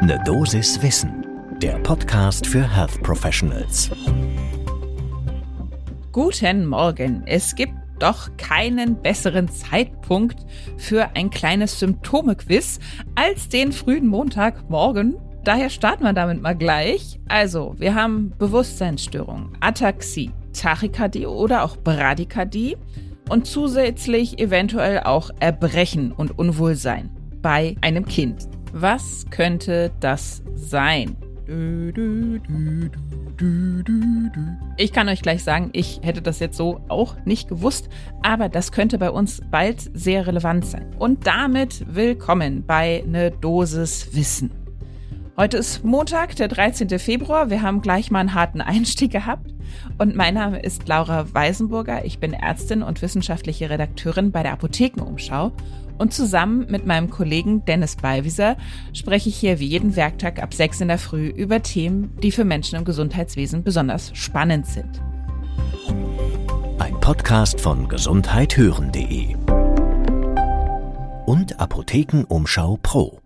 Ne Dosis Wissen, der Podcast für Health Professionals. Guten Morgen. Es gibt doch keinen besseren Zeitpunkt für ein kleines Symptome-Quiz als den frühen Montagmorgen. Daher starten wir damit mal gleich. Also, wir haben Bewusstseinsstörungen, Ataxie, Tachykardie oder auch Bradykardie und zusätzlich eventuell auch Erbrechen und Unwohlsein bei einem Kind. Was könnte das sein? Ich kann euch gleich sagen, ich hätte das jetzt so auch nicht gewusst, aber das könnte bei uns bald sehr relevant sein. Und damit willkommen bei Ne Dosis Wissen. Heute ist Montag, der 13. Februar. Wir haben gleich mal einen harten Einstieg gehabt. Und mein Name ist Laura Weisenburger. Ich bin Ärztin und wissenschaftliche Redakteurin bei der Apothekenumschau und zusammen mit meinem Kollegen Dennis Ballwieser spreche ich hier wie jeden Werktag ab 6 in der Früh über Themen, die für Menschen im Gesundheitswesen besonders spannend sind. Ein Podcast von gesundheithören.de und Apothekenumschau Pro.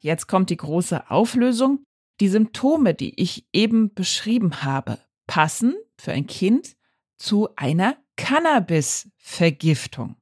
Jetzt kommt die große Auflösung. Die Symptome, die ich eben beschrieben habe, passen für ein Kind zu einer Cannabis-Vergiftung.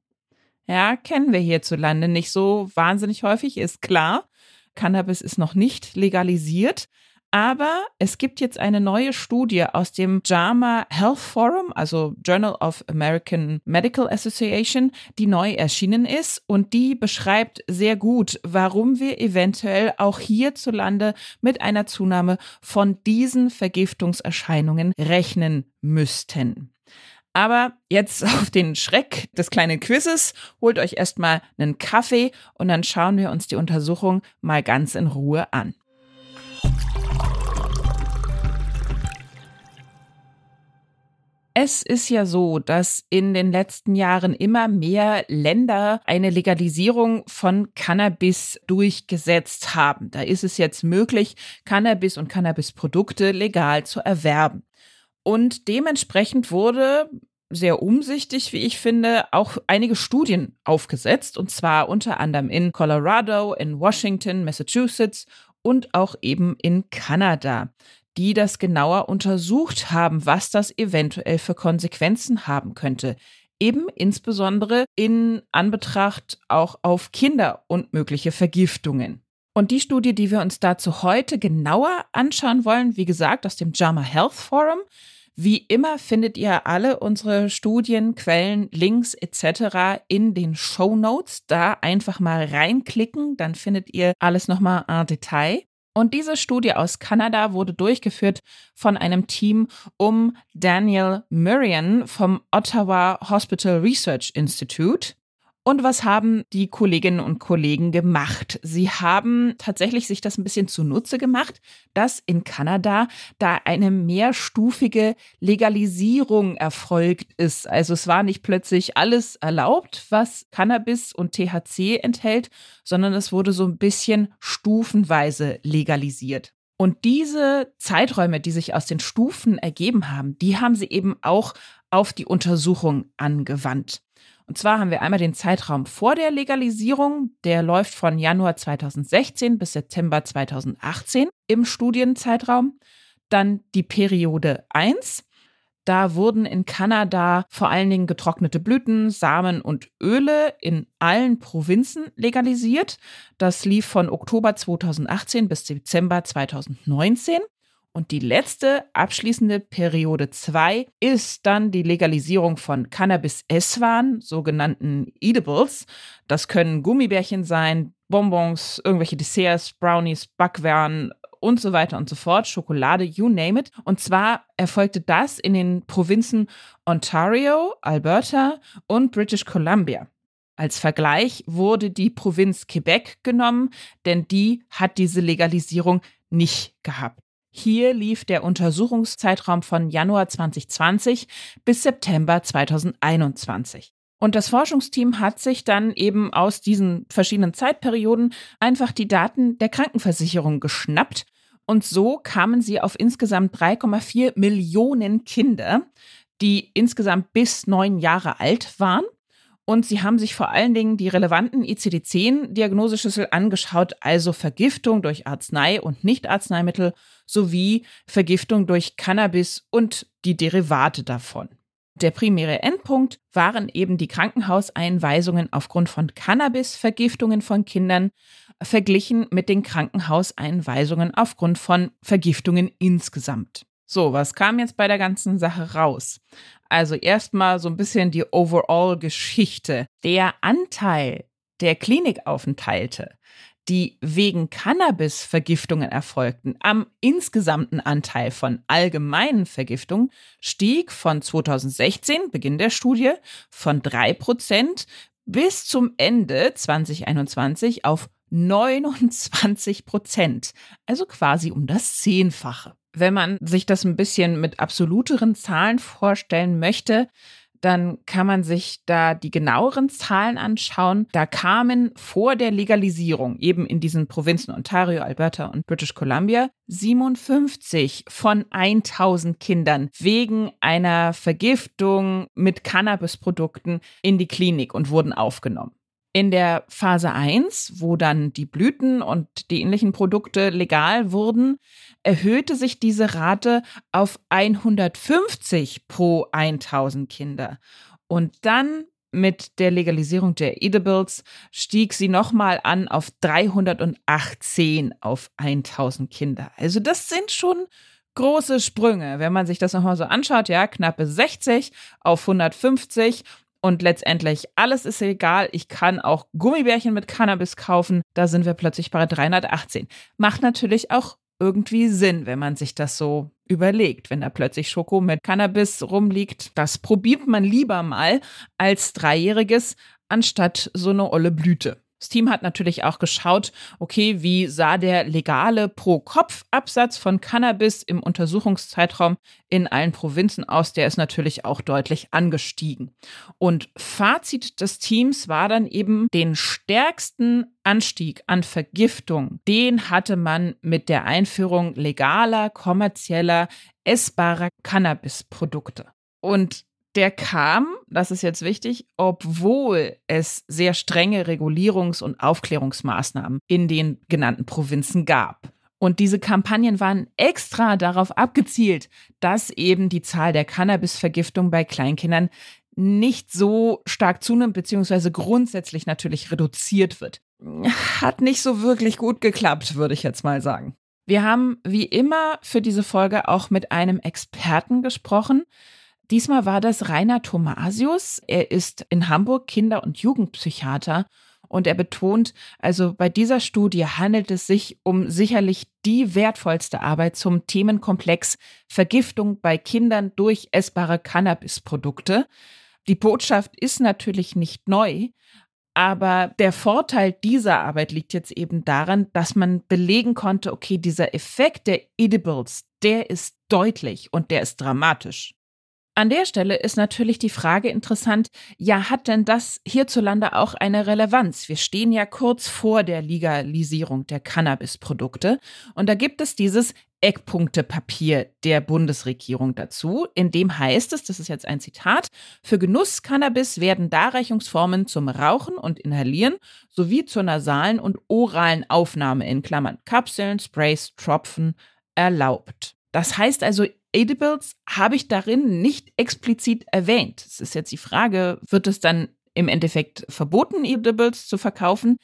Ja, kennen wir hierzulande nicht so wahnsinnig häufig, ist klar. Cannabis ist noch nicht legalisiert. Aber es gibt jetzt eine neue Studie aus dem JAMA Health Forum, also Journal of American Medical Association, die neu erschienen ist und die beschreibt sehr gut, warum wir eventuell auch hierzulande mit einer Zunahme von diesen Vergiftungserscheinungen rechnen müssten. Aber jetzt auf den Schreck des kleinen Quizzes, holt euch erstmal einen Kaffee und dann schauen wir uns die Untersuchung mal ganz in Ruhe an. Es ist ja so, dass in den letzten Jahren immer mehr Länder eine Legalisierung von Cannabis durchgesetzt haben. Da ist es jetzt möglich, Cannabis und Cannabisprodukte legal zu erwerben. Und dementsprechend wurde sehr umsichtig, wie ich finde, auch einige Studien aufgesetzt, und zwar unter anderem in Colorado, in Washington, Massachusetts und auch eben in Kanada, die das genauer untersucht haben, was das eventuell für Konsequenzen haben könnte. Eben insbesondere in Anbetracht auch auf Kinder und mögliche Vergiftungen. Und die Studie, die wir uns dazu heute genauer anschauen wollen, wie gesagt, aus dem JAMA Health Forum, wie immer findet ihr alle unsere Studien, Quellen, Links etc. in den Show Notes. Da einfach mal reinklicken, dann findet ihr alles nochmal en Detail. Und diese Studie aus Kanada wurde durchgeführt von einem Team um Daniel Murrian vom Ottawa Hospital Research Institute. Und was haben die Kolleginnen und Kollegen gemacht? Sie haben tatsächlich sich das ein bisschen zunutze gemacht, dass in Kanada da eine mehrstufige Legalisierung erfolgt ist. Also es war nicht plötzlich alles erlaubt, was Cannabis und THC enthält, sondern es wurde so ein bisschen stufenweise legalisiert. Und diese Zeiträume, die sich aus den Stufen ergeben haben, die haben sie eben auch auf die Untersuchung angewandt. Und zwar haben wir einmal den Zeitraum vor der Legalisierung, der läuft von Januar 2016 bis September 2018 im Studienzeitraum. Dann die Periode 1. Da wurden in Kanada vor allen Dingen getrocknete Blüten, Samen und Öle in allen Provinzen legalisiert. Das lief von Oktober 2018 bis Dezember 2019. Und die letzte abschließende Periode 2 ist dann die Legalisierung von Cannabis-Esswaren, sogenannten Edibles. Das können Gummibärchen sein, Bonbons, irgendwelche Desserts, Brownies, Backwaren und so weiter und so fort, Schokolade, you name it. Und zwar erfolgte das in den Provinzen Ontario, Alberta und British Columbia. Als Vergleich wurde die Provinz Quebec genommen, denn die hat diese Legalisierung nicht gehabt. Hier lief der Untersuchungszeitraum von Januar 2020 bis September 2021. Und das Forschungsteam hat sich dann eben aus diesen verschiedenen Zeitperioden einfach die Daten der Krankenversicherung geschnappt. Und so kamen sie auf insgesamt 3,4 Millionen Kinder, die insgesamt bis neun Jahre alt waren Und sie haben sich vor allen Dingen die relevanten ICD-10-Diagnoseschlüssel angeschaut, also Vergiftung durch Arznei und Nicht-Arzneimittel sowie Vergiftung durch Cannabis und die Derivate davon. Der primäre Endpunkt waren eben die Krankenhauseinweisungen aufgrund von Cannabis-Vergiftungen von Kindern verglichen mit den Krankenhauseinweisungen aufgrund von Vergiftungen insgesamt. So, was kam jetzt bei der ganzen Sache raus? Also erstmal so ein bisschen die Overall-Geschichte. Der Anteil der Klinikaufenthalte, die wegen Cannabis-Vergiftungen erfolgten, am insgesamten Anteil von allgemeinen Vergiftungen stieg von 2016, Beginn der Studie, von 3% bis zum Ende 2021 auf 29 Prozent, also quasi um das Zehnfache. Wenn man sich das ein bisschen mit absoluteren Zahlen vorstellen möchte, dann kann man sich da die genaueren Zahlen anschauen. Da kamen vor der Legalisierung eben in diesen Provinzen Ontario, Alberta und British Columbia 57 von 1000 Kindern wegen einer Vergiftung mit Cannabisprodukten in die Klinik und wurden aufgenommen. In der Phase 1, wo dann die Blüten und die ähnlichen Produkte legal wurden, erhöhte sich diese Rate auf 150 pro 1000 Kinder. Und dann mit der Legalisierung der Edibles stieg sie nochmal an auf 318 auf 1000 Kinder. Also das sind schon große Sprünge, wenn man sich das nochmal so anschaut, ja, knappe 60 auf 150 und letztendlich alles ist egal. Ich kann auch Gummibärchen mit Cannabis kaufen. Da sind wir plötzlich bei 318. Macht natürlich auch irgendwie Sinn, wenn man sich das so überlegt, wenn da plötzlich Schoko mit Cannabis rumliegt. Das probiert man lieber mal als Dreijähriges anstatt so eine olle Blüte. Das Team hat natürlich auch geschaut, okay, wie sah der legale Pro-Kopf-Absatz von Cannabis im Untersuchungszeitraum in allen Provinzen aus. Der ist natürlich auch deutlich angestiegen. Und Fazit des Teams war dann eben, den stärksten Anstieg an Vergiftung, den hatte man mit der Einführung legaler, kommerzieller, essbarer Cannabisprodukte. Und der kam, das ist jetzt wichtig, obwohl es sehr strenge Regulierungs- und Aufklärungsmaßnahmen in den genannten Provinzen gab. Und diese Kampagnen waren extra darauf abgezielt, dass eben die Zahl der Cannabisvergiftung bei Kleinkindern nicht so stark zunimmt, beziehungsweise grundsätzlich natürlich reduziert wird. Hat nicht so wirklich gut geklappt, würde ich jetzt mal sagen. Wir haben wie immer für diese Folge auch mit einem Experten gesprochen. Diesmal war das Rainer Thomasius. Er ist in Hamburg Kinder- und Jugendpsychiater und er betont, also bei dieser Studie handelt es sich um sicherlich die wertvollste Arbeit zum Themenkomplex Vergiftung bei Kindern durch essbare Cannabisprodukte. Die Botschaft ist natürlich nicht neu, aber der Vorteil dieser Arbeit liegt jetzt eben daran, dass man belegen konnte, okay, dieser Effekt der Edibles, der ist deutlich und der ist dramatisch. An der Stelle ist natürlich die Frage interessant, ja, hat denn das hierzulande auch eine Relevanz? Wir stehen ja kurz vor der Legalisierung der Cannabisprodukte und da gibt es dieses Eckpunktepapier der Bundesregierung dazu, in dem heißt es, das ist jetzt ein Zitat, für Genuss Cannabis werden Darreichungsformen zum Rauchen und Inhalieren sowie zur nasalen und oralen Aufnahme in Klammern Kapseln, Sprays, Tropfen erlaubt. Das heißt also, Edibles habe ich darin nicht explizit erwähnt. Es ist jetzt die Frage, wird es dann im Endeffekt verboten, Edibles zu verkaufen?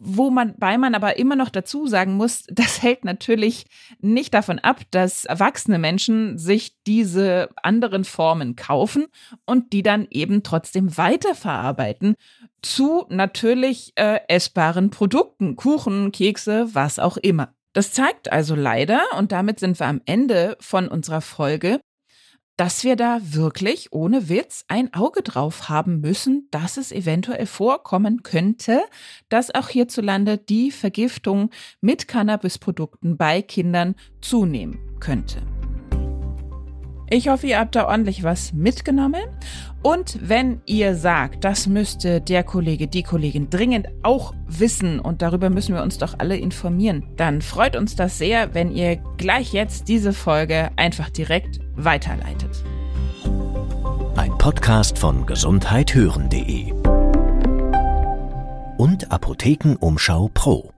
Wo man bei man aber immer noch dazu sagen muss, das hält natürlich nicht davon ab, dass erwachsene Menschen sich diese anderen Formen kaufen und die dann eben trotzdem weiterverarbeiten zu natürlich äh, essbaren Produkten, Kuchen, Kekse, was auch immer. Das zeigt also leider, und damit sind wir am Ende von unserer Folge, dass wir da wirklich ohne Witz ein Auge drauf haben müssen, dass es eventuell vorkommen könnte, dass auch hierzulande die Vergiftung mit Cannabisprodukten bei Kindern zunehmen könnte. Ich hoffe, ihr habt da ordentlich was mitgenommen. Und wenn ihr sagt, das müsste der Kollege, die Kollegin dringend auch wissen und darüber müssen wir uns doch alle informieren, dann freut uns das sehr, wenn ihr gleich jetzt diese Folge einfach direkt weiterleitet. Podcast von gesundheithören.de und Apothekenumschau Pro.